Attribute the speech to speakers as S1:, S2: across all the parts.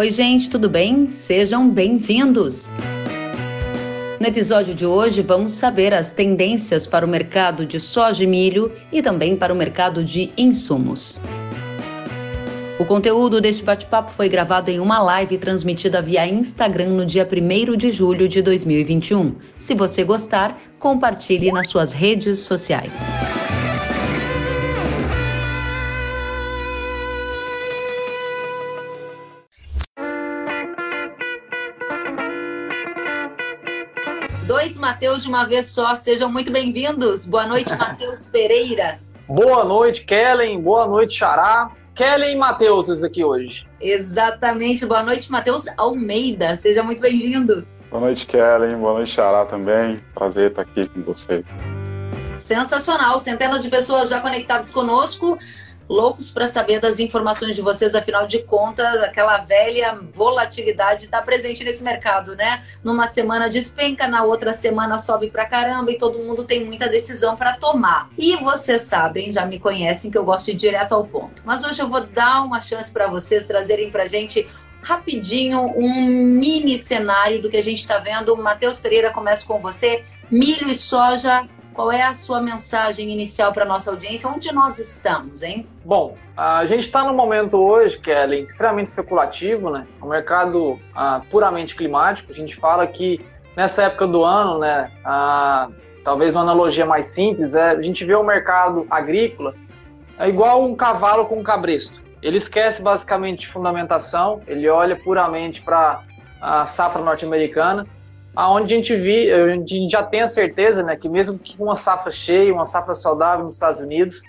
S1: Oi, gente, tudo bem? Sejam bem-vindos! No episódio de hoje, vamos saber as tendências para o mercado de soja e milho e também para o mercado de insumos. O conteúdo deste bate-papo foi gravado em uma live transmitida via Instagram no dia 1 de julho de 2021. Se você gostar, compartilhe nas suas redes sociais. Matheus de uma vez só. Sejam muito bem-vindos. Boa noite, Matheus Pereira.
S2: Boa noite, Kellen. Boa noite, Xará. Kellen e Matheus aqui hoje.
S1: Exatamente. Boa noite, Matheus Almeida. Seja muito bem-vindo.
S3: Boa noite, Kellen. Boa noite, Xará também. Prazer estar aqui com vocês.
S1: Sensacional. Centenas de pessoas já conectadas conosco loucos para saber das informações de vocês, afinal de contas, aquela velha volatilidade está presente nesse mercado, né? Numa semana despenca, na outra semana sobe para caramba e todo mundo tem muita decisão para tomar. E vocês sabem, já me conhecem que eu gosto de ir direto ao ponto. Mas hoje eu vou dar uma chance para vocês trazerem para gente rapidinho um mini cenário do que a gente está vendo. Matheus Pereira, começa com você. Milho e soja qual é a sua mensagem inicial para nossa audiência? Onde nós estamos, hein?
S2: Bom, a gente está num momento hoje, Kelly, extremamente especulativo, né? Um mercado ah, puramente climático. A gente fala que nessa época do ano, né? Ah, talvez uma analogia mais simples, é, a gente vê o mercado agrícola é igual um cavalo com um cabresto. Ele esquece basicamente de fundamentação, ele olha puramente para a safra norte-americana aonde a gente vi, a gente já tem a certeza, né, que mesmo com uma safra cheia, uma safra saudável nos Estados Unidos,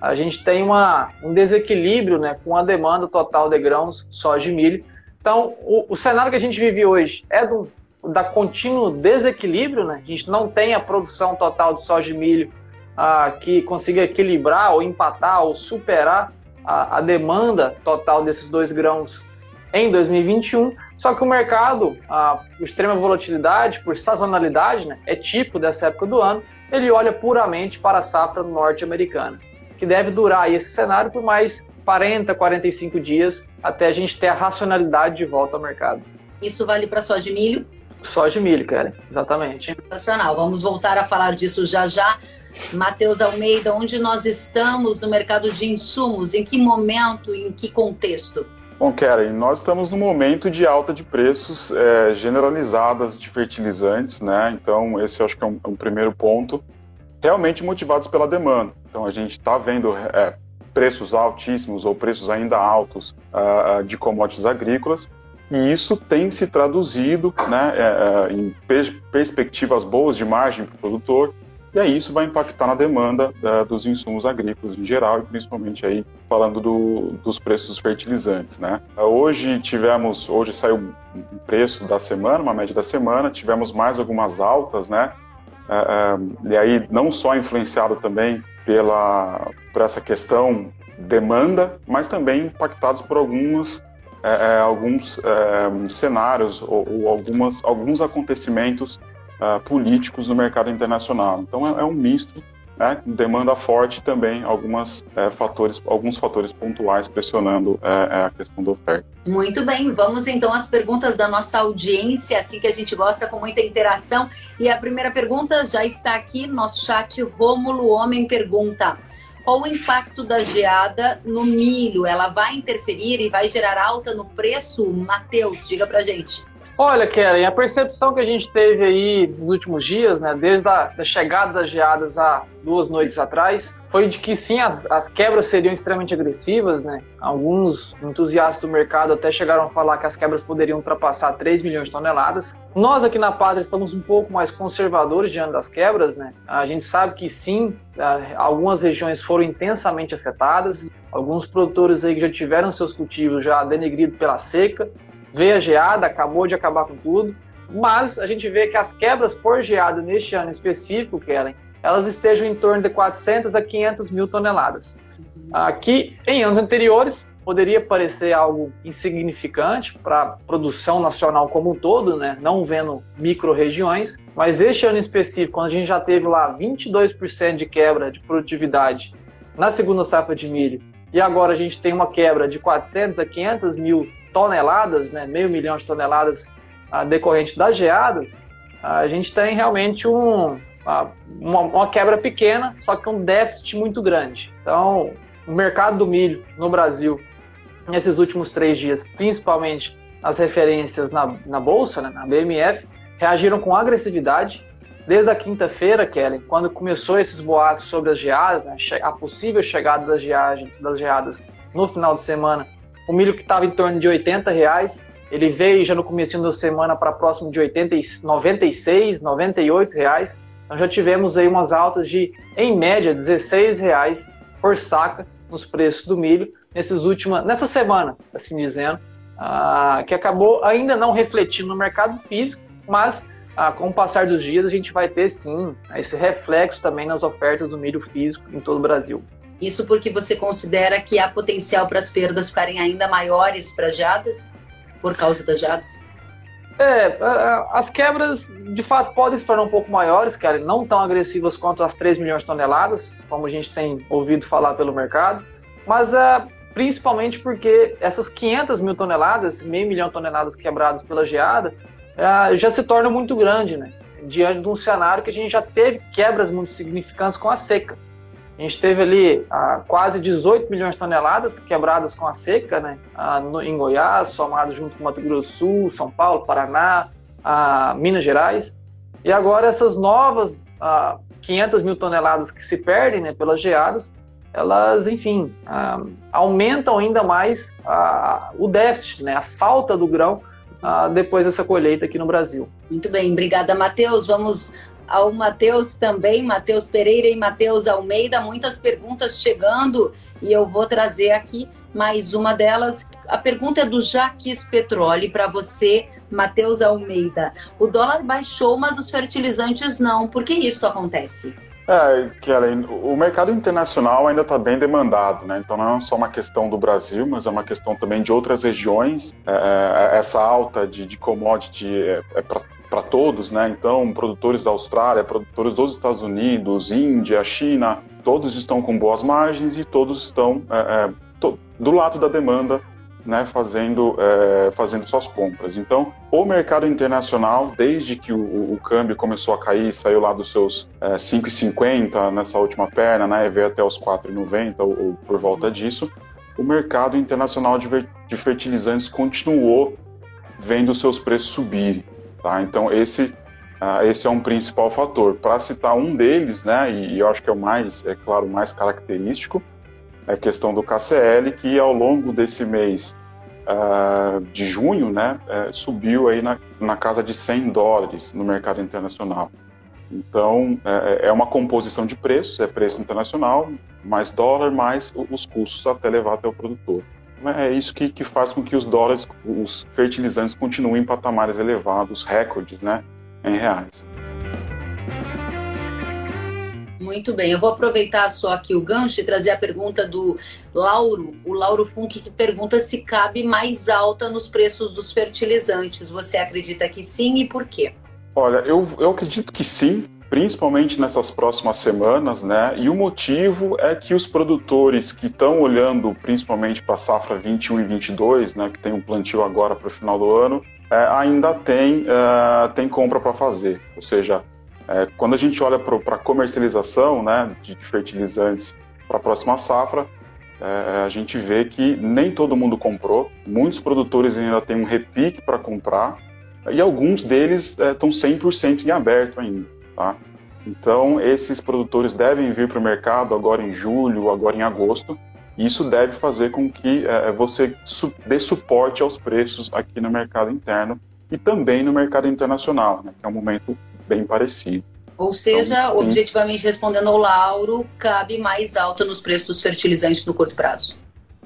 S2: a gente tem uma, um desequilíbrio, né, com a demanda total de grãos, soja e milho. Então, o, o cenário que a gente vive hoje é do, da contínuo desequilíbrio, né? A gente não tem a produção total de soja e milho ah, que consiga equilibrar ou empatar ou superar a, a demanda total desses dois grãos em 2021. Só que o mercado, a, extrema volatilidade, por sazonalidade, né, é tipo dessa época do ano, ele olha puramente para a safra norte-americana, que deve durar esse cenário por mais 40, 45 dias até a gente ter a racionalidade de volta ao mercado.
S1: Isso vale para soja de milho?
S2: Soja de milho, cara, exatamente.
S1: Sensacional. Vamos voltar a falar disso já já. Matheus Almeida, onde nós estamos no mercado de insumos? Em que momento, em que contexto?
S3: Bom, Karen, nós estamos no momento de alta de preços é, generalizadas de fertilizantes, né? Então, esse eu acho que é um, é um primeiro ponto, realmente motivados pela demanda. Então, a gente está vendo é, preços altíssimos ou preços ainda altos uh, de commodities agrícolas, e isso tem se traduzido né, é em perspectivas boas de margem para o produtor, e aí isso vai impactar na demanda uh, dos insumos agrícolas em geral e principalmente aí falando do, dos preços dos fertilizantes, né? Uh, hoje tivemos, hoje saiu o preço da semana, uma média da semana, tivemos mais algumas altas, né? Uh, e aí não só influenciado também pela por essa questão demanda, mas também impactados por algumas alguns cenários ou, ou algumas alguns acontecimentos uh, políticos no mercado internacional. Então é, é um misto né, demanda forte também algumas é, fatores, alguns fatores pontuais pressionando é, é, a questão da oferta.
S1: Muito bem, vamos então às perguntas da nossa audiência, assim que a gente gosta com muita interação. E a primeira pergunta já está aqui no nosso chat. Rômulo Homem pergunta: qual o impacto da geada no milho? Ela vai interferir e vai gerar alta no preço? Matheus, diga pra gente.
S2: Olha, Keren, a percepção que a gente teve aí nos últimos dias, né, desde a da chegada das geadas há duas noites atrás, foi de que sim, as, as quebras seriam extremamente agressivas, né? Alguns entusiastas do mercado até chegaram a falar que as quebras poderiam ultrapassar 3 milhões de toneladas. Nós aqui na Pátria estamos um pouco mais conservadores diante das quebras, né? A gente sabe que sim, algumas regiões foram intensamente afetadas, alguns produtores aí que já tiveram seus cultivos já denegridos pela seca, veio a geada, acabou de acabar com tudo, mas a gente vê que as quebras por geada neste ano específico, Kellen, elas estejam em torno de 400 a 500 mil toneladas. Aqui, em anos anteriores, poderia parecer algo insignificante para a produção nacional como um todo, né? não vendo micro-regiões, mas este ano específico, quando a gente já teve lá 22% de quebra de produtividade na segunda safra de milho, e agora a gente tem uma quebra de 400 a 500 mil toneladas, né, meio milhão de toneladas uh, decorrente das geadas, a gente tem realmente um, uma, uma, quebra pequena, só que um déficit muito grande. Então, o mercado do milho no Brasil, nesses últimos três dias, principalmente as referências na, na Bolsa, né, na BMF, reagiram com agressividade. Desde a quinta-feira, Kelly, quando começou esses boatos sobre as geadas, né, a possível chegada das, geadas, das geadas no final de semana, o milho que estava em torno de 80 reais, ele veio já no começo da semana para próximo de 80, 96, 98 reais. Então já tivemos aí umas altas de, em média, 16 reais por saca nos preços do milho nesses últimas, nessa semana, assim dizendo, ah, que acabou ainda não refletindo no mercado físico, mas ah, com o passar dos dias a gente vai ter sim esse reflexo também nas ofertas do milho físico em todo o Brasil.
S1: Isso porque você considera que há potencial para as perdas ficarem ainda maiores para as jadas, por causa das jadas?
S2: É, as quebras de fato podem se tornar um pouco maiores, cara, não tão agressivas quanto as 3 milhões de toneladas, como a gente tem ouvido falar pelo mercado, mas é, principalmente porque essas 500 mil toneladas, meio milhão de toneladas quebradas pela geada, é, já se torna muito grande, né? Diante de um cenário que a gente já teve quebras muito significantes com a seca. A gente teve ali ah, quase 18 milhões de toneladas quebradas com a seca, né? Ah, no, em Goiás, somado junto com Mato Grosso do Sul, São Paulo, Paraná, ah, Minas Gerais. E agora essas novas 500 mil toneladas que se perdem né, pelas geadas, elas, enfim, aumentam ainda mais o déficit, né, a falta do grão depois dessa colheita aqui no Brasil.
S1: Muito bem, obrigada, Matheus. Vamos ao Matheus também, Matheus Pereira e Matheus Almeida. Muitas perguntas chegando e eu vou trazer aqui mais uma delas. A pergunta é do Jaques Petróleo para você, Matheus Almeida. O dólar baixou, mas os fertilizantes não. Por que isso acontece?
S3: É, Kellen, o mercado internacional ainda está bem demandado, né? Então não é só uma questão do Brasil, mas é uma questão também de outras regiões. É, é essa alta de, de commodity é, é para todos, né? Então, produtores da Austrália, produtores dos Estados Unidos, Índia, China, todos estão com boas margens e todos estão é, é to, do lado da demanda né, fazendo, é, fazendo suas compras. Então, o mercado internacional, desde que o, o câmbio começou a cair, saiu lá dos seus é, 5,50 nessa última perna, né, veio até os 4,90 ou, ou, por volta disso, o mercado internacional de, de fertilizantes continuou vendo seus preços subirem. Tá? Então, esse, uh, esse é um principal fator. Para citar um deles, né, e, e eu acho que é o mais, é claro, mais característico, é a questão do KCL, que ao longo desse mês uh, de junho, né, uh, subiu aí na, na casa de 100 dólares no mercado internacional. Então, é, é uma composição de preços, é preço internacional, mais dólar, mais os custos até levar até o produtor. É isso que, que faz com que os dólares, os fertilizantes continuem em patamares elevados, recordes, né, em reais.
S1: Muito bem, eu vou aproveitar só aqui o gancho e trazer a pergunta do Lauro, o Lauro Funk, que pergunta se cabe mais alta nos preços dos fertilizantes. Você acredita que sim e por quê?
S3: Olha, eu, eu acredito que sim, principalmente nessas próximas semanas, né? E o motivo é que os produtores que estão olhando principalmente para a safra 21 e 22, né, que tem um plantio agora para o final do ano, é, ainda tem, é, tem compra para fazer. Ou seja, é, quando a gente olha para a comercialização né, de fertilizantes para a próxima safra, é, a gente vê que nem todo mundo comprou, muitos produtores ainda têm um repique para comprar, e alguns deles estão é, 100% em aberto ainda. Tá? Então, esses produtores devem vir para o mercado agora em julho, agora em agosto, e isso deve fazer com que é, você su dê suporte aos preços aqui no mercado interno e também no mercado internacional, né, que é um momento bem parecido.
S1: Ou seja, então, objetivamente respondendo ao Lauro, cabe mais alta nos preços dos fertilizantes no curto prazo?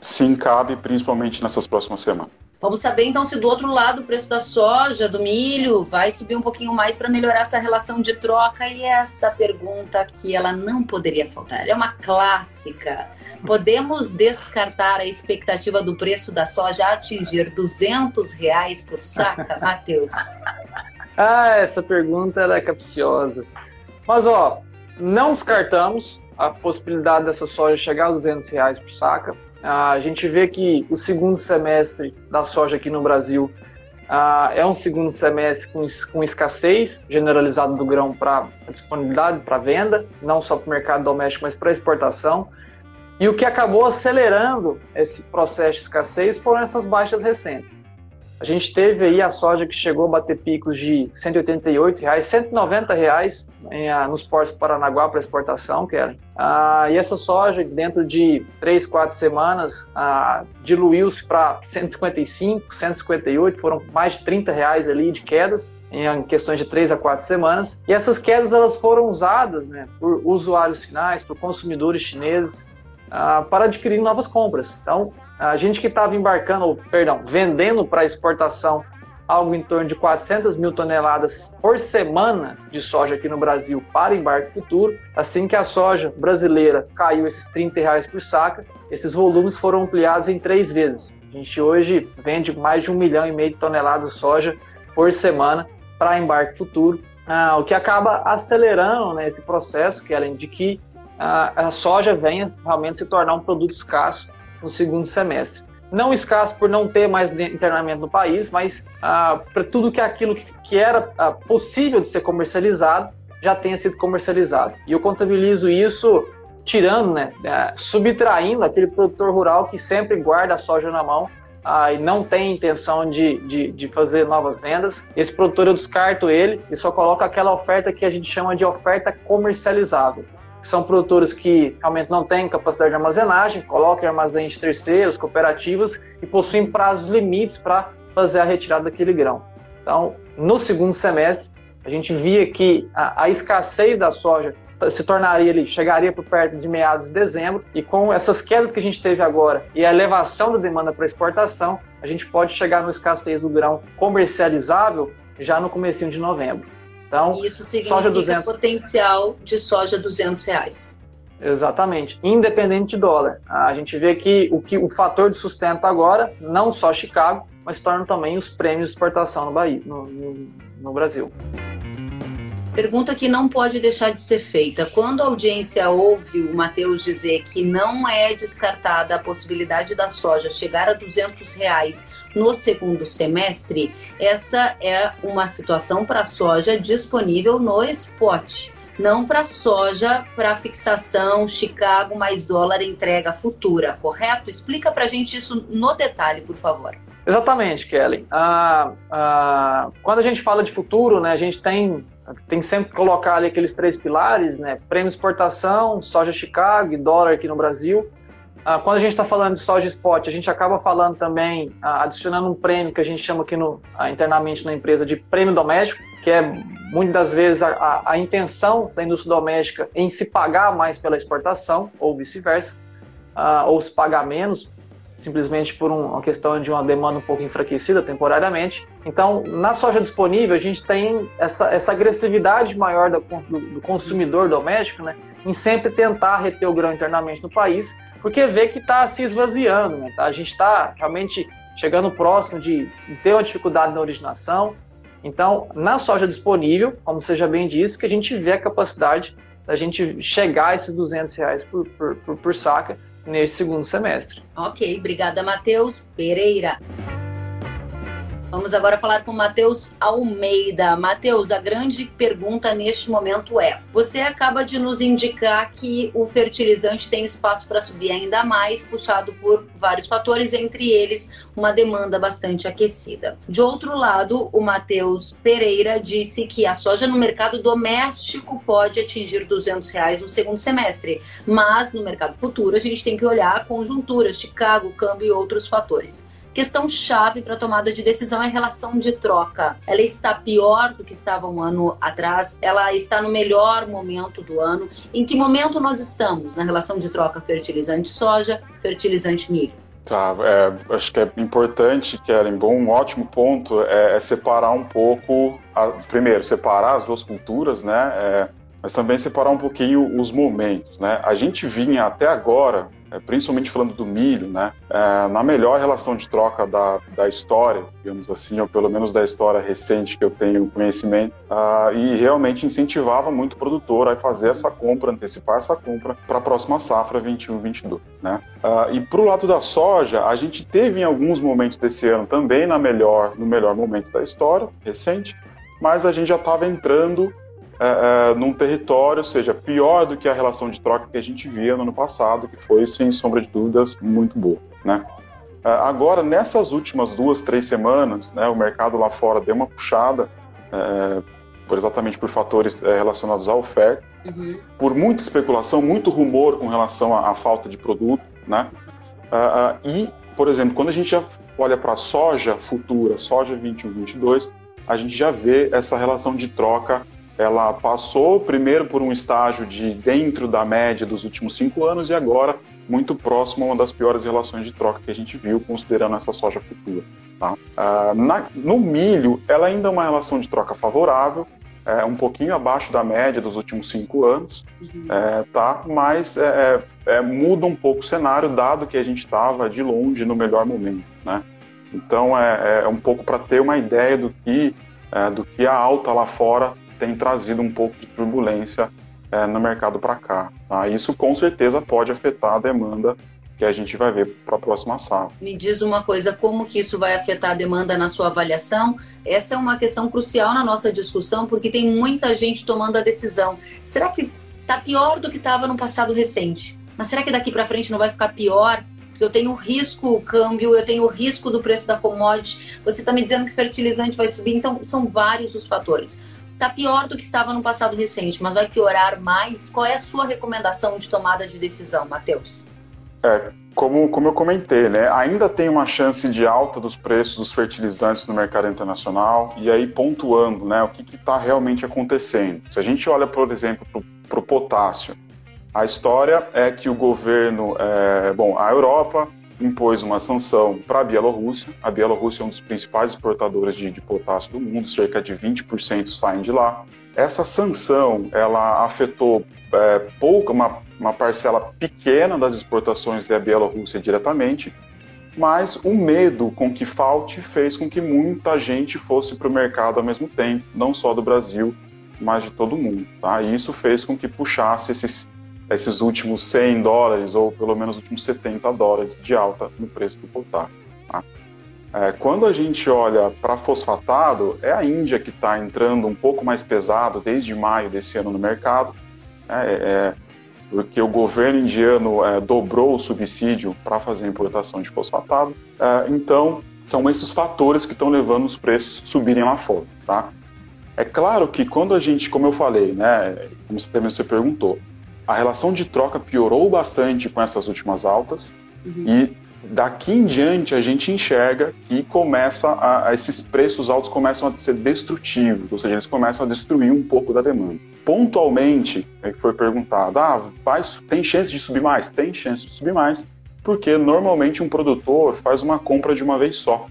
S3: Sim, cabe, principalmente nessas próximas semanas.
S1: Vamos saber então se do outro lado o preço da soja, do milho, vai subir um pouquinho mais para melhorar essa relação de troca e essa pergunta que ela não poderia faltar. Ela é uma clássica. Podemos descartar a expectativa do preço da soja atingir 200 reais por saca, Matheus?
S2: Ah, essa pergunta é capciosa. Mas, ó, não descartamos a possibilidade dessa soja chegar a 200 reais por saca. A gente vê que o segundo semestre da soja aqui no Brasil ah, é um segundo semestre com, com escassez generalizada do grão para disponibilidade, para venda, não só para o mercado doméstico, mas para exportação. E o que acabou acelerando esse processo de escassez foram essas baixas recentes. A gente teve aí a soja que chegou a bater picos de 188 reais, 190 reais em, ah, nos portos do Paranaguá para exportação, Kellen. Ah, e essa soja, dentro de 3, 4 semanas, ah, diluiu-se para 155, 158, foram mais de 30 reais ali de quedas em questões de 3 a 4 semanas. E essas quedas elas foram usadas né, por usuários finais, por consumidores chineses, ah, para adquirir novas compras. Então, a gente que estava embarcando, perdão, vendendo para exportação algo em torno de 400 mil toneladas por semana de soja aqui no Brasil para embarque futuro. Assim que a soja brasileira caiu esses 30 reais por saca, esses volumes foram ampliados em três vezes. A gente hoje vende mais de um milhão e meio de toneladas de soja por semana para embarque futuro, ah, o que acaba acelerando né, esse processo, que além de que ah, a soja venha realmente se tornar um produto escasso no segundo semestre. Não escasso por não ter mais internamento no país, mas ah, para tudo que aquilo que, que era ah, possível de ser comercializado já tenha sido comercializado. E eu contabilizo isso tirando, né, ah, subtraindo aquele produtor rural que sempre guarda a soja na mão ah, e não tem intenção de, de, de, fazer novas vendas. Esse produtor eu descarto ele e só coloco aquela oferta que a gente chama de oferta comercializável são produtores que realmente não têm capacidade de armazenagem, colocam em armazéns terceiros, cooperativas e possuem prazos limites para fazer a retirada daquele grão. Então, no segundo semestre, a gente via que a, a escassez da soja se tornaria ali, chegaria por perto de meados de dezembro, e com essas quedas que a gente teve agora e a elevação da demanda para exportação, a gente pode chegar no escassez do grão comercializável já no comecinho de novembro.
S1: Então, Isso significa soja 200... potencial de soja 200 reais.
S2: Exatamente, independente de dólar. A gente vê que o, que o fator de sustento agora, não só Chicago, mas torna também os prêmios de exportação no, Bahia, no, no, no Brasil.
S1: Pergunta que não pode deixar de ser feita. Quando a audiência ouve o Matheus dizer que não é descartada a possibilidade da soja chegar a 200 reais no segundo semestre, essa é uma situação para a soja disponível no spot não para soja para fixação Chicago mais dólar entrega futura, correto? Explica para a gente isso no detalhe, por favor.
S2: Exatamente, Kelly. Ah, ah, quando a gente fala de futuro, né, a gente tem tem sempre que colocar ali aqueles três pilares, né? Prêmio exportação, soja Chicago e dólar aqui no Brasil. Ah, quando a gente está falando de soja spot, a gente acaba falando também, ah, adicionando um prêmio que a gente chama aqui no, ah, internamente na empresa de prêmio doméstico, que é muitas das vezes a, a, a, intenção da indústria doméstica em se pagar mais pela exportação, ou vice-versa, ah, ou se pagar menos simplesmente por um, uma questão de uma demanda um pouco enfraquecida temporariamente. Então, na soja disponível, a gente tem essa, essa agressividade maior do, do, do consumidor doméstico, né, em sempre tentar reter o grão internamente no país, porque vê que está se esvaziando, né, tá? a gente está realmente chegando próximo de ter uma dificuldade na originação. Então, na soja disponível, como já bem disse, que a gente vê a capacidade da gente chegar a esses 200 reais por, por, por, por saca, neste segundo semestre.
S1: Ok, obrigada, Matheus Pereira. Vamos agora falar com Matheus Almeida. Matheus, a grande pergunta neste momento é: você acaba de nos indicar que o fertilizante tem espaço para subir ainda mais, puxado por vários fatores, entre eles uma demanda bastante aquecida. De outro lado, o Matheus Pereira disse que a soja no mercado doméstico pode atingir 200 reais no segundo semestre, mas no mercado futuro a gente tem que olhar a conjuntura, Chicago, câmbio e outros fatores. Questão chave para tomada de decisão é a relação de troca. Ela está pior do que estava um ano atrás, ela está no melhor momento do ano. Em que momento nós estamos na relação de troca fertilizante soja, fertilizante milho?
S3: Tá, é, acho que é importante, Karen, bom, um ótimo ponto é, é separar um pouco, a, primeiro, separar as duas culturas, né, é, mas também separar um pouquinho os momentos, né. A gente vinha até agora principalmente falando do milho, né, é, na melhor relação de troca da, da história, digamos assim, ou pelo menos da história recente que eu tenho conhecimento, uh, e realmente incentivava muito o produtor a fazer essa compra, antecipar essa compra para a próxima safra 21-22. Né? Uh, e para o lado da soja, a gente teve em alguns momentos desse ano também na melhor, no melhor momento da história recente, mas a gente já estava entrando é, num território, seja, pior do que a relação de troca que a gente via no ano passado, que foi, sem sombra de dúvidas, muito boa. Né? É, agora, nessas últimas duas, três semanas, né, o mercado lá fora deu uma puxada, é, por, exatamente por fatores relacionados à oferta, uhum. por muita especulação, muito rumor com relação à, à falta de produto, né? E, por exemplo, quando a gente já olha para a soja futura, soja 21, 22, a gente já vê essa relação de troca ela passou primeiro por um estágio de dentro da média dos últimos cinco anos e agora muito próximo a uma das piores relações de troca que a gente viu, considerando essa soja futura. Tá? Uh, na, no milho, ela ainda é uma relação de troca favorável, é um pouquinho abaixo da média dos últimos cinco anos, uhum. é, tá? mas é, é, é muda um pouco o cenário, dado que a gente estava de longe no melhor momento. Né? Então, é, é um pouco para ter uma ideia do que, é, do que a alta lá fora tem trazido um pouco de turbulência é, no mercado para cá. Tá? Isso com certeza pode afetar a demanda que a gente vai ver para a próxima safra.
S1: Me diz uma coisa, como que isso vai afetar a demanda na sua avaliação? Essa é uma questão crucial na nossa discussão, porque tem muita gente tomando a decisão. Será que está pior do que estava no passado recente? Mas será que daqui para frente não vai ficar pior? Porque eu tenho risco o câmbio, eu tenho risco do preço da commodity. Você está me dizendo que fertilizante vai subir, então são vários os fatores está pior do que estava no passado recente, mas vai piorar mais. Qual é a sua recomendação de tomada de decisão, Matheus?
S3: É, como, como eu comentei, né, ainda tem uma chance de alta dos preços dos fertilizantes no mercado internacional, e aí pontuando né, o que está realmente acontecendo. Se a gente olha, por exemplo, para o potássio, a história é que o governo, é, bom, a Europa impôs uma sanção para a Bielorrússia. A Bielorrússia é um dos principais exportadores de, de potássio do mundo, cerca de 20% saem de lá. Essa sanção ela afetou é, pouca, uma, uma parcela pequena das exportações da Bielorrússia diretamente, mas o medo com que falte fez com que muita gente fosse para o mercado ao mesmo tempo, não só do Brasil, mas de todo mundo. Tá? E isso fez com que puxasse esses esses últimos 100 dólares, ou pelo menos os últimos 70 dólares de alta no preço do potássio. Tá? É, quando a gente olha para fosfatado, é a Índia que está entrando um pouco mais pesado desde maio desse ano no mercado, né? é, é, porque o governo indiano é, dobrou o subsídio para fazer a importação de fosfatado. É, então, são esses fatores que estão levando os preços subirem lá fora. Tá? É claro que quando a gente, como eu falei, né, como você também você perguntou, a relação de troca piorou bastante com essas últimas altas uhum. e daqui em diante a gente enxerga que começa a, a, esses preços altos começam a ser destrutivos, ou seja, eles começam a destruir um pouco da demanda. Pontualmente, é foi perguntado, ah, vai, tem chance de subir mais? Tem chance de subir mais, porque normalmente um produtor faz uma compra de uma vez só.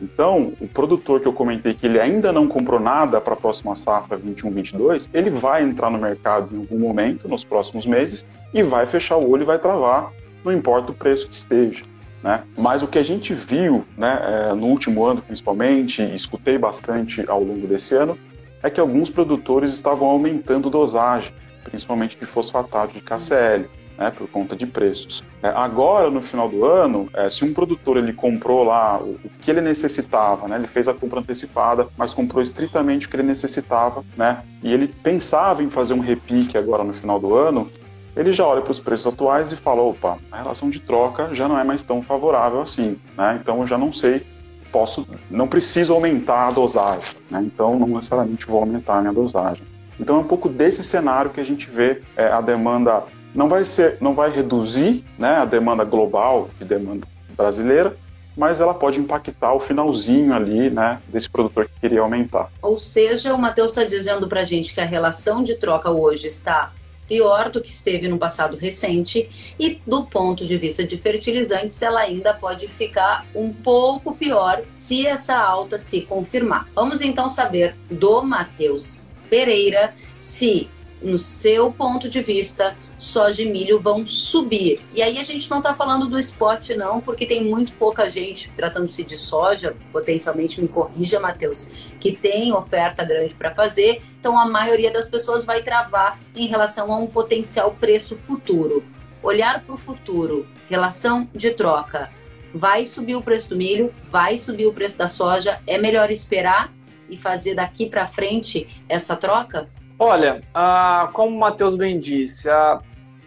S3: Então, o produtor que eu comentei que ele ainda não comprou nada para a próxima safra 21-22, ele vai entrar no mercado em algum momento, nos próximos meses, e vai fechar o olho e vai travar, não importa o preço que esteja. Né? Mas o que a gente viu né, é, no último ano, principalmente, e escutei bastante ao longo desse ano, é que alguns produtores estavam aumentando dosagem, principalmente de fosfatado de KCl né, por conta de preços. É, agora, no final do ano, é, se um produtor ele comprou lá o, o, que ele necessitava, né, ele fez a compra antecipada, mas comprou estritamente o que ele necessitava, né, e ele pensava em fazer um repique agora no final do ano, ele já olha para os preços atuais e fala: opa, a relação de troca já não é mais tão favorável assim, né, então eu já não sei posso, não preciso aumentar a dosagem, né? então não necessariamente vou aumentar a minha dosagem. Então é um pouco desse cenário que a gente vê é, a demanda não vai ser, não vai reduzir né, a demanda global de demanda brasileira, mas ela pode impactar o finalzinho ali, né, desse produtor que queria aumentar.
S1: Ou seja, o Matheus está dizendo para a gente que a relação de troca hoje está pior do que esteve no passado recente e do ponto de vista de fertilizantes ela ainda pode ficar um pouco pior se essa alta se confirmar. Vamos então saber do Matheus Pereira se no seu ponto de vista, soja e milho vão subir. E aí a gente não está falando do spot, não, porque tem muito pouca gente tratando-se de soja, potencialmente me corrija, Matheus, que tem oferta grande para fazer. Então a maioria das pessoas vai travar em relação a um potencial preço futuro. Olhar para o futuro, relação de troca. Vai subir o preço do milho, vai subir o preço da soja. É melhor esperar e fazer daqui para frente essa troca?
S2: Olha, ah, como o Matheus bem disse, ah,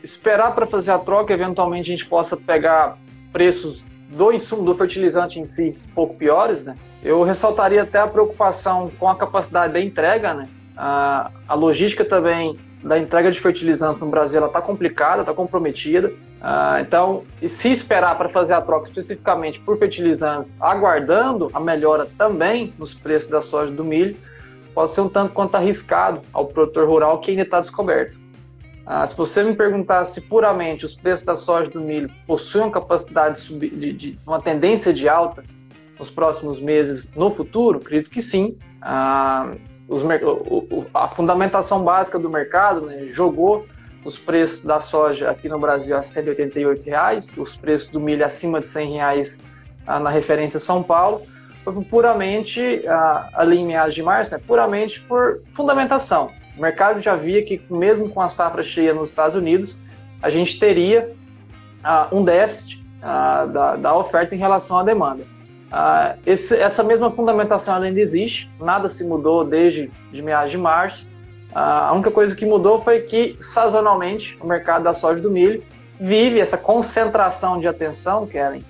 S2: esperar para fazer a troca, eventualmente a gente possa pegar preços do insumo, do fertilizante em si, um pouco piores, né? Eu ressaltaria até a preocupação com a capacidade da entrega, né? Ah, a logística também da entrega de fertilizantes no Brasil está complicada, está comprometida. Ah, então, se esperar para fazer a troca especificamente por fertilizantes, aguardando a melhora também nos preços da soja e do milho, pode ser um tanto quanto arriscado ao produtor rural que ainda está descoberto. Ah, se você me perguntar se puramente os preços da soja e do milho possuem uma capacidade de, subir, de, de, uma tendência de alta nos próximos meses no futuro, acredito que sim. Ah, os, o, a fundamentação básica do mercado né, jogou os preços da soja aqui no Brasil a 188 reais, os preços do milho acima de 100 reais, ah, na referência São Paulo, foi puramente, ah, ali em meados de março, né, puramente por fundamentação. O mercado já via que, mesmo com a safra cheia nos Estados Unidos, a gente teria ah, um déficit ah, da, da, oferta em relação à demanda. Ah, esse, essa mesma fundamentação ainda existe, nada se mudou desde de meados de março. A única coisa que mudou foi que, sazonalmente, o mercado da soja e do milho vive essa concentração de atenção, Kellen,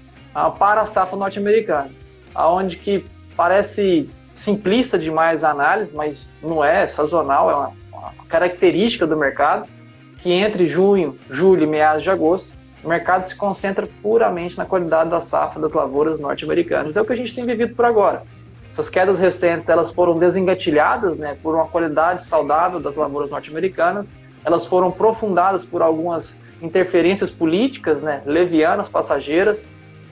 S2: para a safra norte-americana aonde que parece simplista demais a análise, mas não é, é sazonal, é uma, uma característica do mercado, que entre junho, julho e meados de agosto, o mercado se concentra puramente na qualidade da safra das lavouras norte-americanas. É o que a gente tem vivido por agora. Essas quedas recentes, elas foram desengatilhadas, né, por uma qualidade saudável das lavouras norte-americanas. Elas foram profundadas por algumas interferências políticas, né, levianas, passageiras,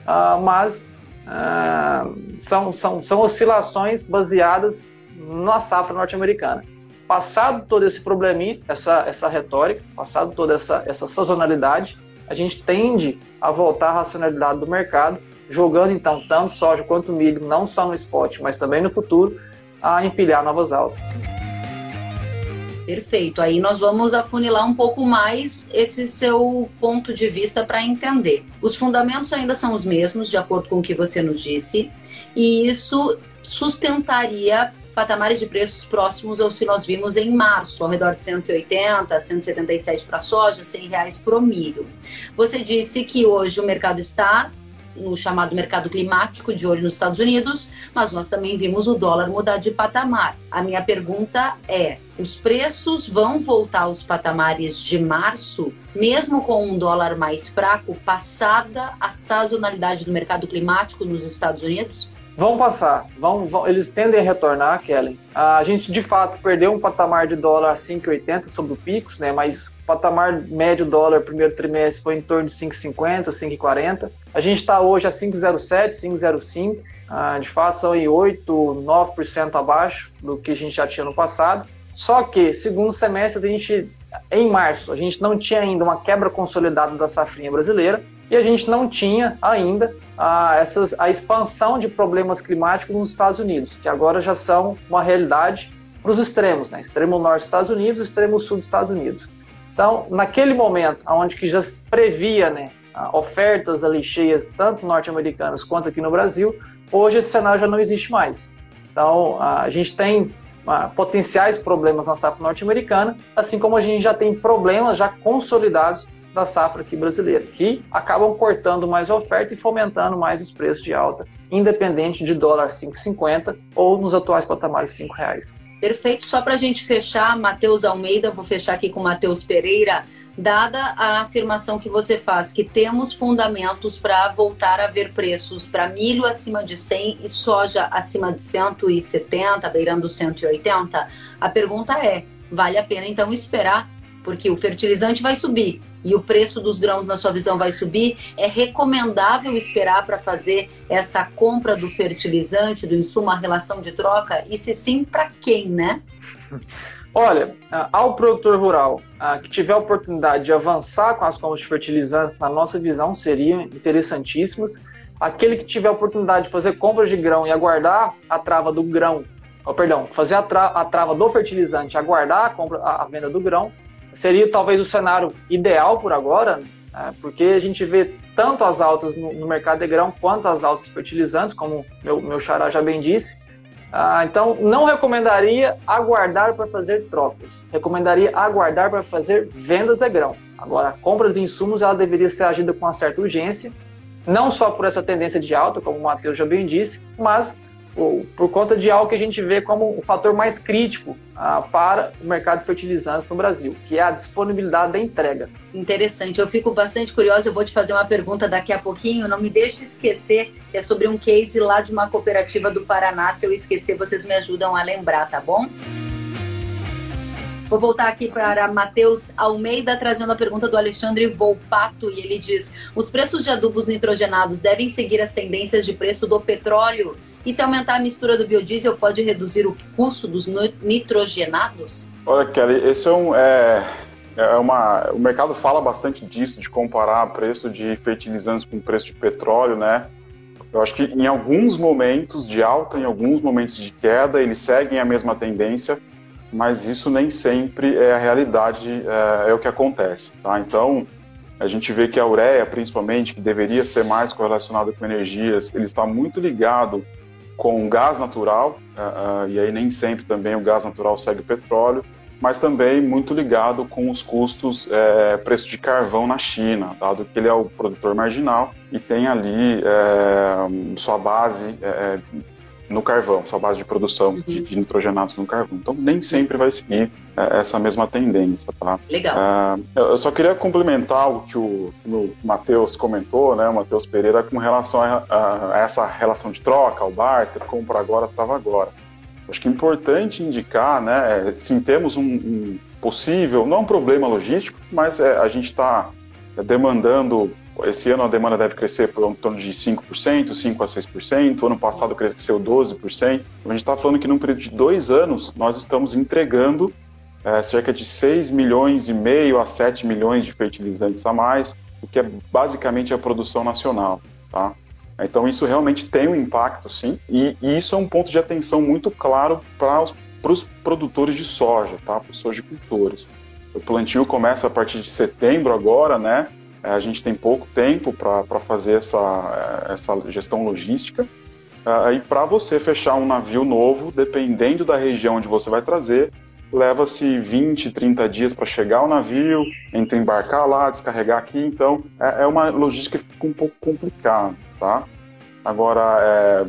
S2: uh, mas ah, são, são, são oscilações baseadas na safra norte-americana. Passado todo esse probleminha, essa, essa retórica, passado toda essa, essa sazonalidade, a gente tende a voltar à racionalidade do mercado, jogando então tanto soja quanto milho, não só no spot, mas também no futuro, a empilhar novas altas.
S1: Perfeito. Aí nós vamos afunilar um pouco mais esse seu ponto de vista para entender. Os fundamentos ainda são os mesmos, de acordo com o que você nos disse, e isso sustentaria patamares de preços próximos aos que nós vimos em março, ao redor de 180, 177 para soja, 100 reais o milho. Você disse que hoje o mercado está no chamado mercado climático de olho nos Estados Unidos, mas nós também vimos o dólar mudar de patamar. A minha pergunta é: os preços vão voltar aos patamares de março, mesmo com um dólar mais fraco, passada a sazonalidade do mercado climático nos Estados Unidos?
S2: Vão passar, vão, vão, eles tendem a retornar, Kellen. A gente de fato perdeu um patamar de dólar a 5,80 sobre o picos, né? Mas patamar médio dólar primeiro trimestre foi em torno de 5,50, 5,40. A gente está hoje a 5,07, 5,05. Ah, de fato, são em 8, 9% abaixo do que a gente já tinha no passado. Só que, segundo semestre, a gente, em março, a gente não tinha ainda uma quebra consolidada da safrinha brasileira e a gente não tinha ainda a, essas, a expansão de problemas climáticos nos Estados Unidos, que agora já são uma realidade para os extremos, né? extremo norte dos Estados Unidos, extremo sul dos Estados Unidos. Então, naquele momento, onde que já se previa né, ofertas ali cheias, tanto norte-americanas quanto aqui no Brasil, hoje esse cenário já não existe mais. Então, a gente tem potenciais problemas na safra norte-americana, assim como a gente já tem problemas já consolidados da safra aqui brasileira, que acabam cortando mais a oferta e fomentando mais os preços de alta, independente de dólar 5,50 ou nos atuais patamares R$ reais.
S1: Perfeito. Só para a gente fechar, Matheus Almeida, vou fechar aqui com Matheus Pereira. Dada a afirmação que você faz, que temos fundamentos para voltar a ver preços para milho acima de 100 e soja acima de 170, beirando 180, a pergunta é: vale a pena então esperar? Porque o fertilizante vai subir, e o preço dos grãos, na sua visão, vai subir, é recomendável esperar para fazer essa compra do fertilizante, do insumo, a relação de troca? E se sim, para quem, né?
S2: Olha, ao produtor rural que tiver a oportunidade de avançar com as compras de fertilizantes, na nossa visão, seriam interessantíssimas. Aquele que tiver a oportunidade de fazer compras de grão e aguardar a trava do grão, oh, perdão, fazer a, tra a trava do fertilizante, aguardar a, compra, a, a venda do grão, seria talvez o cenário ideal por agora, né? porque a gente vê tanto as altas no, no, mercado de grão quanto as altas fertilizantes, como meu, meu xará já bem disse. Ah, então, não recomendaria aguardar para fazer trocas. Recomendaria aguardar para fazer vendas de grão. Agora, a compra de insumos ela deveria ser agida com uma certa urgência, não só por essa tendência de alta, como o Matheus já bem disse, mas por conta de algo que a gente vê como o fator mais crítico ah, para o mercado de fertilizantes no Brasil, que é a disponibilidade da entrega.
S1: Interessante, eu fico bastante curiosa, eu vou te fazer uma pergunta daqui a pouquinho, não me deixe esquecer que é sobre um case lá de uma cooperativa do Paraná, se eu esquecer vocês me ajudam a lembrar, tá bom? Vou voltar aqui para Matheus Almeida, trazendo a pergunta do Alexandre Volpato, e ele diz: os preços de adubos nitrogenados devem seguir as tendências de preço do petróleo? E se aumentar a mistura do biodiesel, pode reduzir o custo dos nitrogenados?
S3: Olha, Kelly, esse é um. É, é uma, o mercado fala bastante disso, de comparar preço de fertilizantes com preço de petróleo, né? Eu acho que em alguns momentos de alta, em alguns momentos de queda, eles seguem a mesma tendência, mas isso nem sempre é a realidade, é, é o que acontece. Tá? Então, a gente vê que a ureia, principalmente, que deveria ser mais correlacionada com energias, ele está muito ligado com gás natural, uh, uh, e aí nem sempre também o gás natural segue o petróleo, mas também muito ligado com os custos, é, preço de carvão na China, dado que ele é o produtor marginal e tem ali é, sua base é, no carvão, sua base de produção uhum. de, de, nitrogenados no carvão. Então, nem sempre vai seguir é, essa mesma tendência, tá?
S1: Legal.
S3: É, eu só queria complementar o que o, o Matheus comentou, né, o Matheus Pereira, com relação a, a, a, essa relação de troca, o barter, compra agora, trava agora. Acho que é importante indicar, né, é, sim, temos um, um possível, não um problema logístico, mas é, a gente está demandando esse ano a demanda deve crescer por um torno de 5%, 5% a 6%. O ano passado cresceu 12%. A gente está falando que num período de dois anos nós estamos entregando é, cerca de 6 milhões e meio a 7 milhões de fertilizantes a mais, o que é basicamente a produção nacional. Tá? Então isso realmente tem um impacto, sim, e, e isso é um ponto de atenção muito claro para os produtores de soja, tá? para os sojicultores. O plantio começa a partir de setembro agora, né? A gente tem pouco tempo para fazer essa, essa gestão logística. Uh, e para você fechar um navio novo, dependendo da região onde você vai trazer, leva-se 20, 30 dias para chegar o navio, entre embarcar lá, descarregar aqui. Então, é, é uma logística que fica um pouco complicada, tá? Agora, é,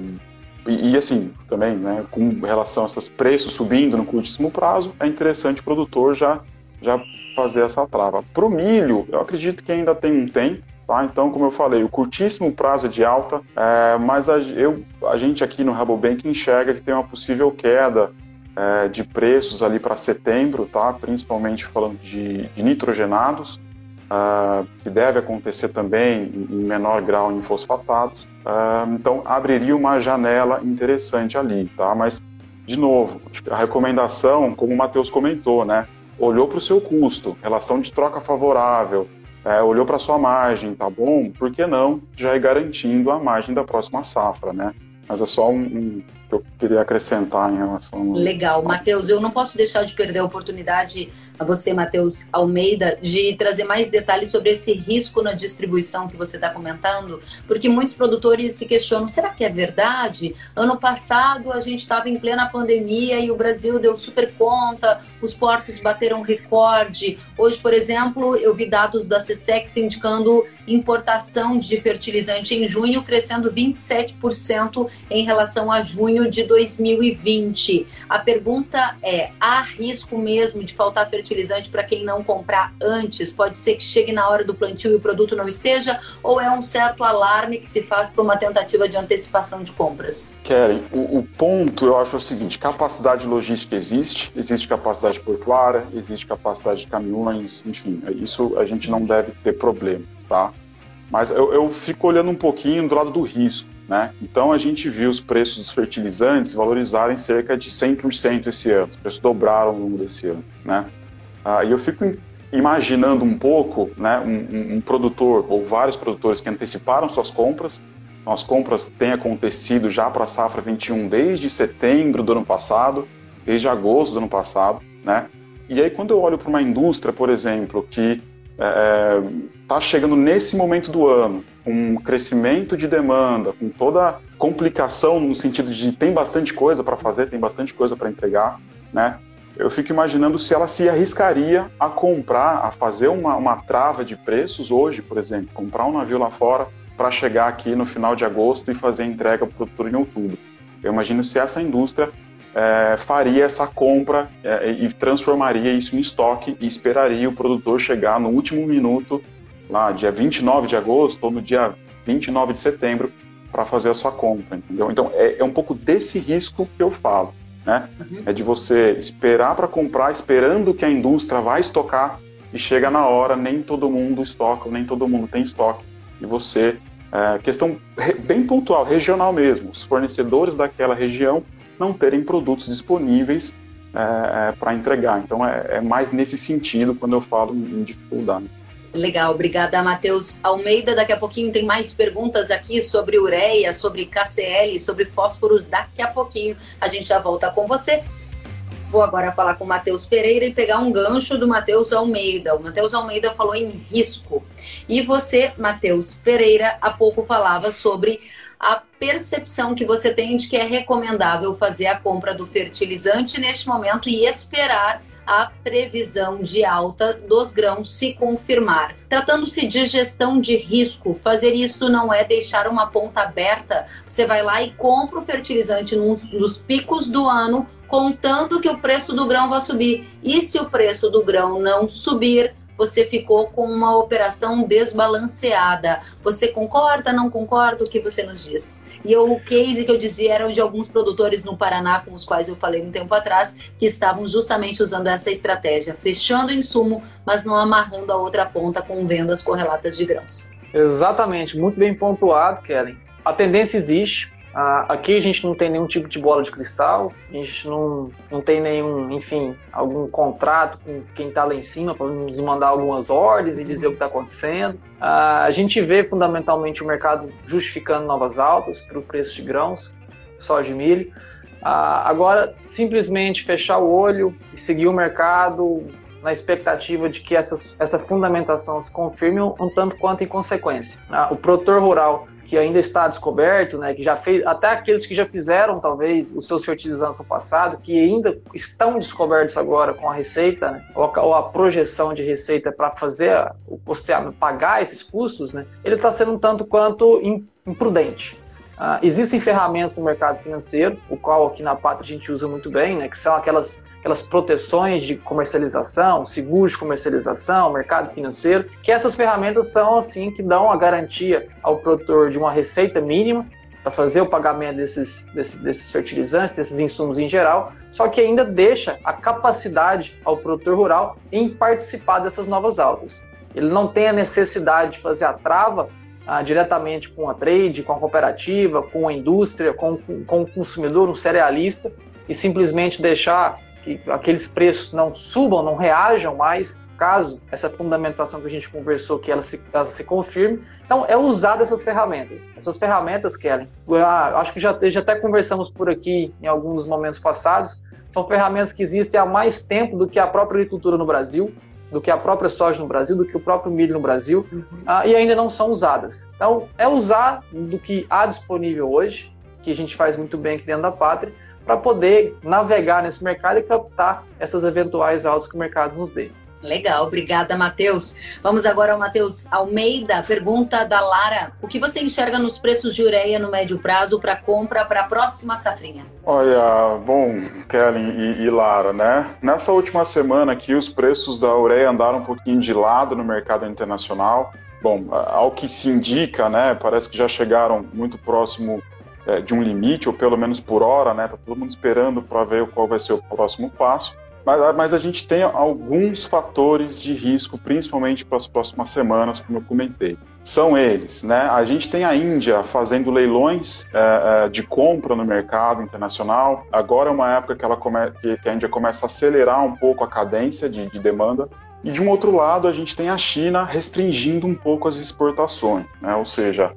S3: e, e, assim, também, né, com relação a esses preços subindo no curtíssimo prazo, é interessante o produtor já, já fazer essa trava. Para o milho, eu acredito que ainda tem um tempo, tá? Então, como eu falei, o curtíssimo prazo é de alta, é, mas a, eu, a gente aqui no Rabobank enxerga que tem uma possível queda é, de preços ali para setembro, tá? Principalmente falando de, de nitrogenados, Uh, que deve acontecer também em menor grau em fosfatados. Uh, então, abriria uma janela interessante ali, tá? Mas, de novo, a recomendação, como o Matheus comentou, né? Olhou para o seu custo, relação de troca favorável, é, olhou para sua margem, tá bom? Por que não já ir garantindo a margem da próxima safra, né? Mas é só um, um que eu queria acrescentar em relação.
S1: Legal, Matheus, eu não posso deixar de perder a oportunidade a você, Matheus Almeida, de trazer mais detalhes sobre esse risco na distribuição que você está comentando, porque muitos produtores se questionam: será que é verdade? Ano passado a gente estava em plena pandemia e o Brasil deu super conta, os portos bateram recorde. Hoje, por exemplo, eu vi dados da CSEX indicando importação de fertilizante em junho crescendo 27% em relação a junho de 2020. A pergunta é: há risco mesmo de faltar fertilizante? para quem não comprar antes? Pode ser que chegue na hora do plantio e o produto não esteja? Ou é um certo alarme que se faz para uma tentativa de antecipação de compras?
S3: Keren, o, o, ponto eu acho é o seguinte: capacidade logística existe, existe capacidade portuária, existe capacidade de caminhões, enfim, isso a gente não deve ter problemas, tá? Mas eu, eu fico olhando um pouquinho do lado do risco. Né? Então a gente viu os preços dos fertilizantes valorizarem cerca de 100% esse ano, os preços dobraram ao longo desse ano. Né? Ah, e eu fico imaginando um pouco né, um, um, produtor ou vários produtores que anteciparam suas compras. As compras têm acontecido já para a safra 21 desde setembro do ano passado, desde agosto do ano passado. Né? E aí, quando eu olho para uma indústria, por exemplo, que está é, tá chegando nesse momento do ano, com um crescimento de demanda, com toda complicação no sentido de tem bastante coisa para fazer, tem bastante coisa para entregar, né? Eu fico imaginando se ela se arriscaria a comprar, a fazer uma, uma trava de preços hoje, por exemplo, comprar um navio lá fora para chegar aqui no final de agosto e fazer entrega para o produtor em outubro. Eu imagino se essa indústria é, faria essa compra é, e transformaria isso em estoque e esperaria o produtor chegar no último minuto, lá dia 29 de agosto ou no dia 29 de setembro, para fazer a sua compra, entendeu? Então é, é, um pouco desse risco que eu falo, né? Uhum. É de você esperar para comprar, esperando que a indústria vai estocar e chega na hora, nem todo mundo estoca, nem todo mundo tem estoque e você é, questão bem pontual, regional mesmo. Os fornecedores daquela região não terem produtos disponíveis é, é para entregar. Então é, é, mais nesse sentido quando eu falo em dificuldade.
S1: Legal, obrigada, Matheus Almeida. Daqui a pouquinho tem mais perguntas aqui sobre ureia, sobre KCL, sobre fósforo. Daqui a pouquinho a gente já volta com você. Vou agora falar com o Matheus Pereira e pegar um gancho do Matheus Almeida. O Matheus Almeida falou em risco. E você, Matheus Pereira, há pouco falava sobre a percepção que você tem de que é recomendável fazer a compra do fertilizante neste momento e esperar a previsão de alta dos grãos se confirmar. Tratando-se de gestão de risco, fazer isso não é deixar uma ponta aberta. Você vai lá e compra o fertilizante nos picos do ano, contando que o preço do grão vai subir. E se o preço do grão não subir, você ficou com uma operação desbalanceada. Você concorda, não concorda? O que você nos diz? E o case que eu dizia era de alguns produtores no Paraná, com os quais eu falei um tempo atrás, que estavam justamente usando essa estratégia, fechando o insumo, mas não amarrando a outra ponta com vendas correlatas de grãos.
S2: Exatamente, muito bem pontuado, Kellen. A tendência existe, aqui a gente não tem nenhum tipo de bola de cristal, a gente não, não tem nenhum, enfim, algum contrato com quem está lá em cima para nos mandar algumas ordens e dizer o que está acontecendo. Ah, a gente vê fundamentalmente o mercado justificando novas altas para o preço de grãos, soja e milho. Ah, agora, simplesmente fechar o olho e seguir o mercado na expectativa de que essas, essa fundamentação se confirme um, tanto quanto em consequência. o produtor rural que ainda está descoberto, né, que já fez, até aqueles que já fizeram talvez os seus fertilizantes no passado, que ainda estão descobertos agora com a receita, né, ou, a, projeção de receita para fazer o custeamento, pagar esses custos, né, ele está sendo um tanto quanto imprudente. Uh, existem ferramentas no mercado financeiro, o qual aqui na Pátria a gente usa muito bem, né, que são aquelas aquelas proteções de comercialização, seguros de comercialização, mercado financeiro, que essas ferramentas são assim que dão a garantia ao produtor de uma receita mínima para fazer o pagamento desses, desses, desses, fertilizantes, desses insumos em geral, só que ainda deixa a capacidade ao produtor rural em participar dessas novas altas. Ele não tem a necessidade de fazer a trava ah, diretamente com a trade, com a cooperativa, com a indústria, com, com o consumidor, um cerealista, e simplesmente deixar que aqueles preços não subam, não reajam mais, caso essa fundamentação que a gente conversou que ela se, ela se confirme. Então, é usar essas ferramentas. Essas ferramentas, Kellen, acho que já, já até conversamos por aqui em alguns momentos passados, são ferramentas que existem há mais tempo do que a própria agricultura no Brasil, do que a própria soja no Brasil, do que o próprio milho no Brasil, uhum. uh, e ainda não são usadas. Então, é usar do que há disponível hoje, que a gente faz muito bem aqui dentro da pátria, para poder navegar nesse mercado e captar essas eventuais altas que o mercado nos dê.
S1: Legal, obrigada, Matheus. Vamos agora ao Matheus Almeida. Pergunta da Lara: O que você enxerga nos preços de ureia no médio prazo para compra para a próxima safrinha?
S3: Olha, bom, Kellen e, e, Lara, né? Nessa última semana aqui, os preços da ureia andaram um pouquinho de lado no mercado internacional. Bom, ao que se indica, né? Parece que já chegaram muito próximo é, de um limite, ou pelo menos por hora, né? Tá todo mundo esperando para ver qual vai ser o próximo passo. Mas, mas, a gente tem alguns fatores de risco, principalmente para as próximas semanas, como eu comentei. São eles, né? A gente tem a Índia fazendo leilões é, é, de compra no mercado internacional. Agora é uma época que, ela come, que a Índia começa a acelerar um pouco a cadência de, de demanda. E de um outro lado, a gente tem a China restringindo um pouco as exportações, né? Ou seja,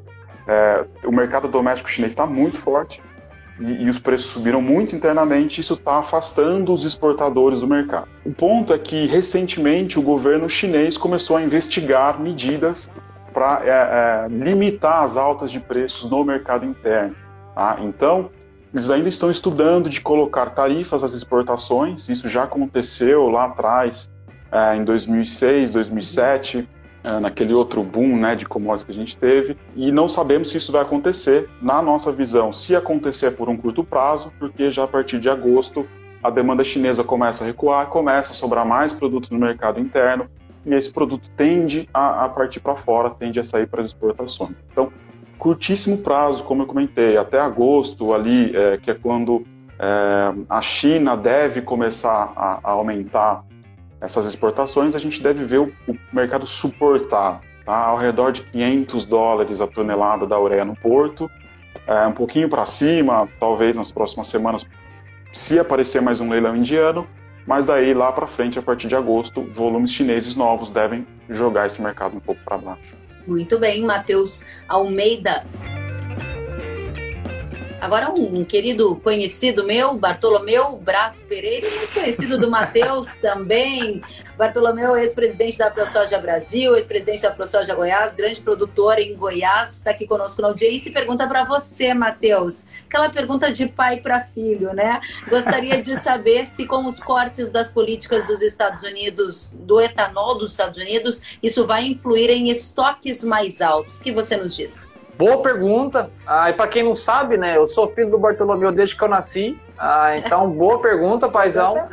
S3: é, o mercado doméstico chinês está muito forte e, e, os preços subiram muito internamente, isso está afastando os exportadores do mercado. O ponto é que, recentemente, o governo chinês começou a investigar medidas para é, é, limitar as altas de preços no mercado interno. Tá? Então, eles ainda estão estudando de colocar tarifas às exportações, isso já aconteceu lá atrás, é, em 2006, 2007, é, naquele outro boom né, de commodities que a gente teve, e não sabemos se isso vai acontecer. Na nossa visão, se acontecer por um curto prazo, porque já a partir de agosto a demanda chinesa começa a recuar, começa a sobrar mais produto no mercado interno, e esse produto tende a, a partir para fora, tende a sair para as exportações. Então, curtíssimo prazo, como eu comentei, até agosto ali, é, que é quando é, a China deve começar a, a aumentar essas exportações, a gente deve ver o, mercado suportar tá? ao redor de 500 dólares a tonelada da ureia no porto, é, um pouquinho para cima, talvez nas próximas semanas, se aparecer mais um leilão indiano, mas daí lá para frente, a partir de agosto, volumes chineses novos devem jogar esse mercado um pouco para baixo.
S1: Muito bem, Matheus Almeida. Agora, um, um, querido conhecido meu, Bartolomeu Braz Pereira, muito conhecido do Matheus também. Bartolomeu, ex-presidente da ProSoja Brasil, ex-presidente da ProSoja Goiás, grande produtor em Goiás, está aqui conosco na audiência e pergunta para você, Matheus. Aquela pergunta de pai para filho, né? Gostaria de saber se, com os cortes das políticas dos Estados Unidos, do etanol dos Estados Unidos, isso vai influir em estoques mais altos. O que você nos diz?
S2: Boa pergunta. Ah, e para quem não sabe, né, eu sou filho do Bartolomeu desde que eu nasci. Ah, então, boa pergunta, paizão.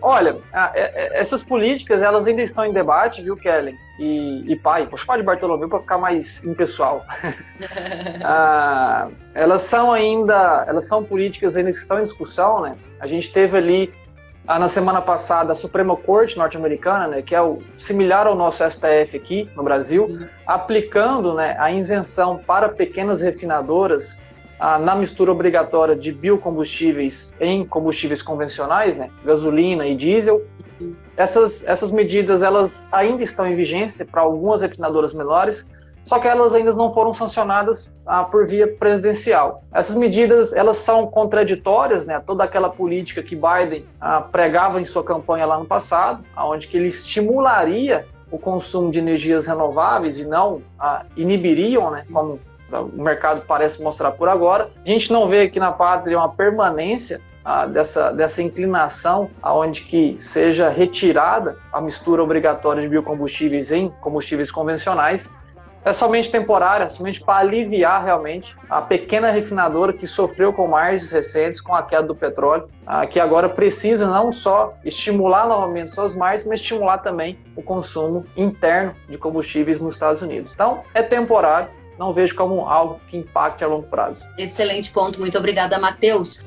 S2: Olha, é, é, essas políticas elas ainda estão em debate, viu, Kellen? E, e pai, vou chamar de Bartolomeu para ficar mais impessoal. ah, elas são ainda, elas são políticas ainda que estão em discussão, né? A gente teve ali ah, na semana passada, a Suprema Corte norte-americana, né, que é o similar ao nosso STF aqui no Brasil, uhum. aplicando né, a isenção para pequenas refinadoras ah, na mistura obrigatória de biocombustíveis em combustíveis convencionais, né, gasolina e diesel. Uhum. Essas, essas medidas elas ainda estão em vigência para algumas refinadoras menores, só que elas ainda não foram sancionadas ah, por via presidencial. Essas medidas elas são contraditórias, né? Toda aquela política que Biden ah, pregava em sua campanha lá no passado, aonde que ele estimularia o consumo de energias renováveis e não ah, inibiriam, né? Como o mercado parece mostrar por agora. A gente não vê aqui na pátria uma permanência ah, dessa, dessa inclinação aonde que seja retirada a mistura obrigatória de biocombustíveis em combustíveis convencionais é somente temporária, somente para aliviar realmente a pequena refinadora que sofreu com margens recentes com a queda do petróleo, que agora precisa não só estimular novamente suas margens, mas estimular também o consumo interno de combustíveis nos Estados Unidos. Então, é temporário, não vejo como algo que impacte a longo prazo.
S1: Excelente ponto, muito obrigada, Matheus.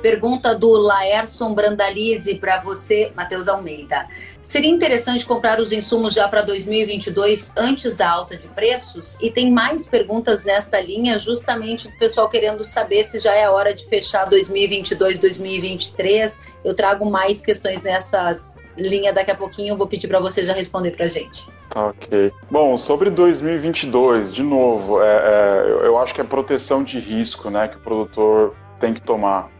S1: Pergunta do Laerson Brandalize para você, Matheus Almeida. Seria interessante comprar os insumos já para 2022 antes da alta de preços? E tem mais perguntas nesta linha, justamente do pessoal querendo saber se já é a hora de fechar 2022, 2023. Eu trago mais questões nessas linha daqui a pouquinho, eu vou pedir para você já responder para gente.
S3: Ok. Bom, sobre 2022, de novo, é, é, eu acho que é proteção de risco né, que o produtor tem que tomar.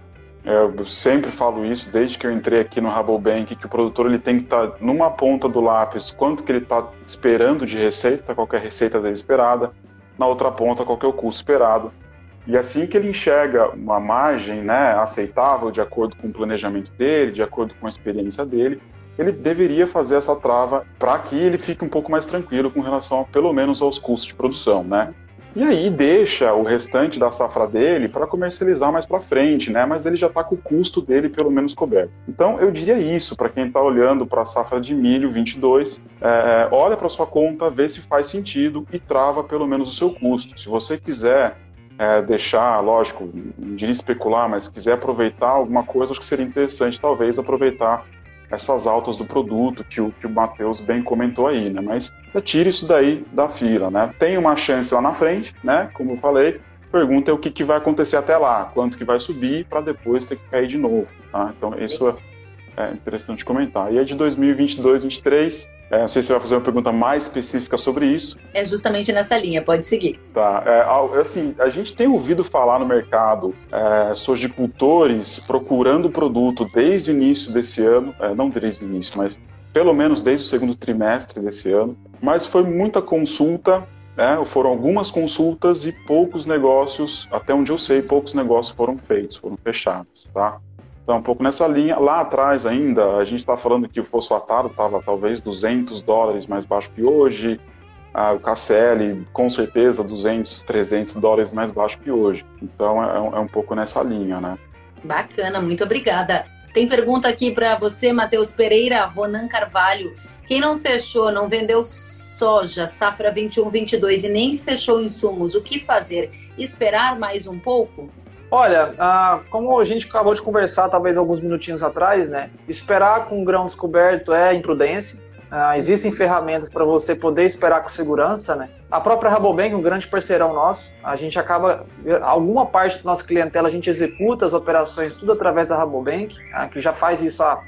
S3: Eu sempre falo isso desde que eu entrei aqui no Rabobank, que o produtor ele tem que estar tá numa ponta do lápis quanto que ele está esperando de receita, qualquer receita dele esperada, na outra ponta qual é o custo esperado. E assim que ele enxerga uma margem né, aceitável de acordo com o planejamento dele, de acordo com a experiência dele, ele deveria fazer essa trava para que ele fique um pouco mais tranquilo com relação, a, pelo menos, aos custos de produção, né? E aí deixa o restante da safra dele para comercializar mais para frente, né? Mas ele já está com o custo dele pelo menos coberto. Então eu diria isso para quem está olhando para a safra de milho 22, é, olha para sua conta, vê se faz sentido e trava pelo menos o seu custo. Se você quiser é, deixar, lógico, não diria especular, mas quiser aproveitar alguma coisa, acho que seria interessante talvez aproveitar essas altas do produto que o, que o Matheus bem comentou aí, né? Mas tire isso daí da fila, né? Tem uma chance lá na frente, né? Como eu falei, pergunta é o que, que vai acontecer até lá, quanto que vai subir para depois ter que cair de novo, tá? Então isso é interessante comentar. E é de 2022, 2023, é, não sei se você vai fazer uma pergunta mais específica sobre isso.
S1: É justamente nessa linha, pode seguir.
S3: Tá. É, assim, a gente tem ouvido falar no mercado é, sojicultores procurando produto desde o início desse ano, é, não desde o início, mas pelo menos desde o segundo trimestre desse ano. Mas foi muita consulta, né, foram algumas consultas e poucos negócios, até onde eu sei, poucos negócios foram feitos, foram fechados, tá? Então, um pouco nessa linha. Lá atrás ainda, a gente está falando que o fosfatado estava talvez 200 dólares mais baixo que hoje, ah, o KCL com certeza 200, 300 dólares mais baixo que hoje. Então, é, é um pouco nessa linha, né?
S1: Bacana, muito obrigada. Tem pergunta aqui para você, Matheus Pereira, Ronan Carvalho. Quem não fechou, não vendeu soja, safra 21-22 e nem fechou insumos, o que fazer? Esperar mais um pouco?
S2: Olha, ah, como a gente acabou de conversar talvez alguns minutinhos atrás, né? Esperar com grão descoberto é imprudência. Ah, existem ferramentas para você poder esperar com segurança, né? A própria Rabobank, um grande parceirão nosso, a gente acaba, alguma parte da nossa clientela, a gente executa as operações tudo através da Rabobank, ah, que já faz isso há,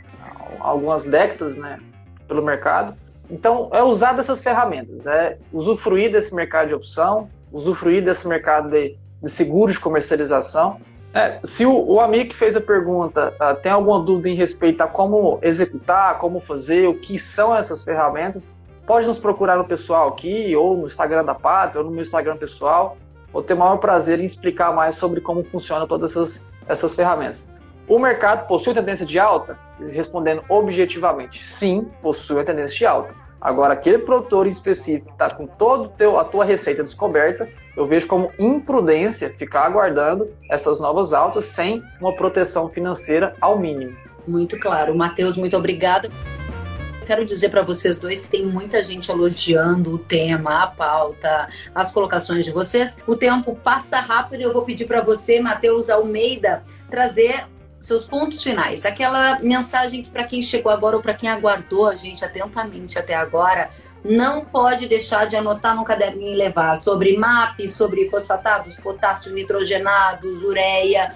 S2: há algumas décadas, né? Pelo mercado. Então, é usar dessas ferramentas, é usufruir desse mercado de opção, usufruir desse mercado de de seguros de comercialização. É, se o, o amigo que fez a pergunta uh, tem alguma dúvida em respeito a como executar, como fazer, o que são essas ferramentas, pode nos procurar no pessoal aqui, ou no Instagram da Pátria, ou no meu Instagram pessoal. Vou ter o maior prazer em explicar mais sobre como funcionam todas essas, essas ferramentas. O mercado possui tendência de alta? Respondendo objetivamente, sim, possui uma tendência de alta. Agora, aquele produtor em específico que está com toda a tua receita descoberta, eu vejo como imprudência ficar aguardando essas novas altas sem uma proteção financeira ao mínimo.
S1: Muito claro. Matheus, muito obrigada. Quero dizer para vocês dois que tem muita gente elogiando o tema, a pauta, as colocações de vocês. O tempo passa rápido e eu vou pedir para você, Matheus Almeida, trazer seus pontos finais. Aquela mensagem que para quem chegou agora ou para quem aguardou a gente atentamente até agora, não pode deixar de anotar no caderninho e levar sobre MAP, sobre fosfatados, potássio nitrogenados, ureia.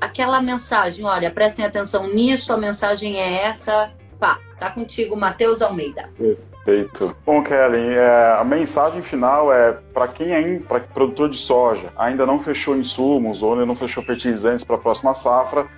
S1: Aquela mensagem, olha, prestem atenção nisso, a mensagem é essa. Pá, tá contigo, Matheus Almeida.
S3: Perfeito. Bom, Kelly, é, a mensagem final é para quem ainda, para produtor de soja, ainda não fechou insumos ou ainda não fechou fertilizantes para a próxima safra,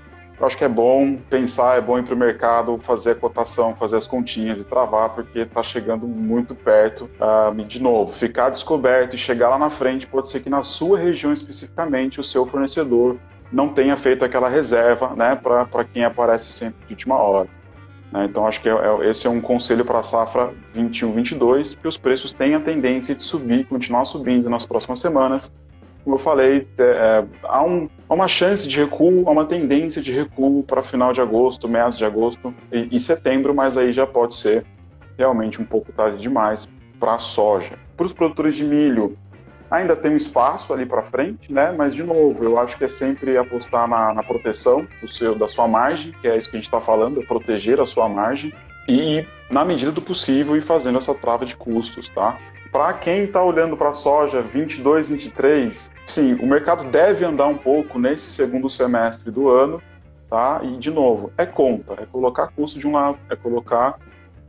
S3: eu acho que é bom pensar, é bom ir para o mercado, fazer a cotação, fazer as continhas e travar, porque está chegando muito perto. Uh, de novo, ficar descoberto e chegar lá na frente, pode ser que na sua região especificamente o seu fornecedor não tenha feito aquela reserva né, para quem aparece sempre de última hora. Né? Então, acho que é, é, esse é um conselho para a safra 21-22, que os preços têm a tendência de subir, continuar subindo nas próximas semanas, como eu falei, é, é, há, um, há, uma chance de recuo, há uma tendência de recuo para final de agosto, meados de agosto e, e, setembro, mas aí já pode ser realmente um pouco tarde demais para a soja. Para os produtores de milho, ainda tem um espaço ali para frente, né? Mas de novo, eu acho que é sempre apostar na, na proteção do seu, da sua margem, que é isso que a gente está falando, é proteger a sua margem e na medida do possível ir fazendo essa trava de custos, tá? Para quem está olhando para a soja 22, 23, sim, o mercado deve andar um pouco nesse segundo semestre do ano, tá? E de novo, é conta, é colocar custo de um lado, é colocar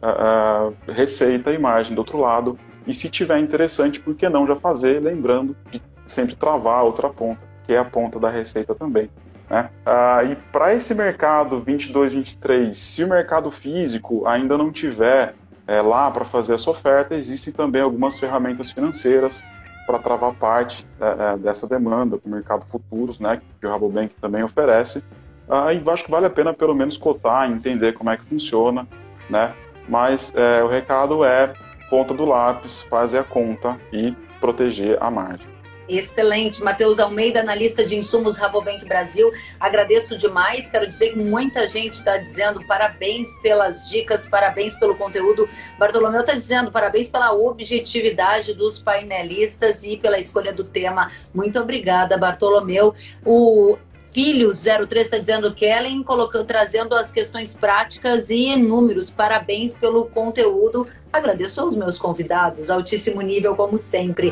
S3: uh, uh, receita e margem do outro lado. E se tiver interessante, por que não já fazer, lembrando de sempre travar a outra ponta, que é a ponta da receita também. Né? Uh, e para esse mercado 22, 23, se o mercado físico ainda não tiver é, lá para fazer essa oferta, existem também algumas ferramentas financeiras para travar parte é, é, dessa demanda, o mercado futuros, né, que o Rabobank também oferece. Ah, e acho que vale a pena pelo menos cotar, entender como é que funciona, né? Mas é, o recado é ponta do lápis, fazer a conta e proteger a margem.
S1: Excelente. Matheus Almeida, analista de insumos Rabobank Brasil. Agradeço demais. Quero dizer que muita gente está dizendo parabéns pelas dicas, parabéns pelo conteúdo. Bartolomeu está dizendo parabéns pela objetividade dos painelistas e pela escolha do tema. Muito obrigada, Bartolomeu. O Filho 03 está dizendo Kellen, colocando, trazendo as questões práticas e números. Parabéns pelo conteúdo. Agradeço aos meus convidados, altíssimo nível, como sempre.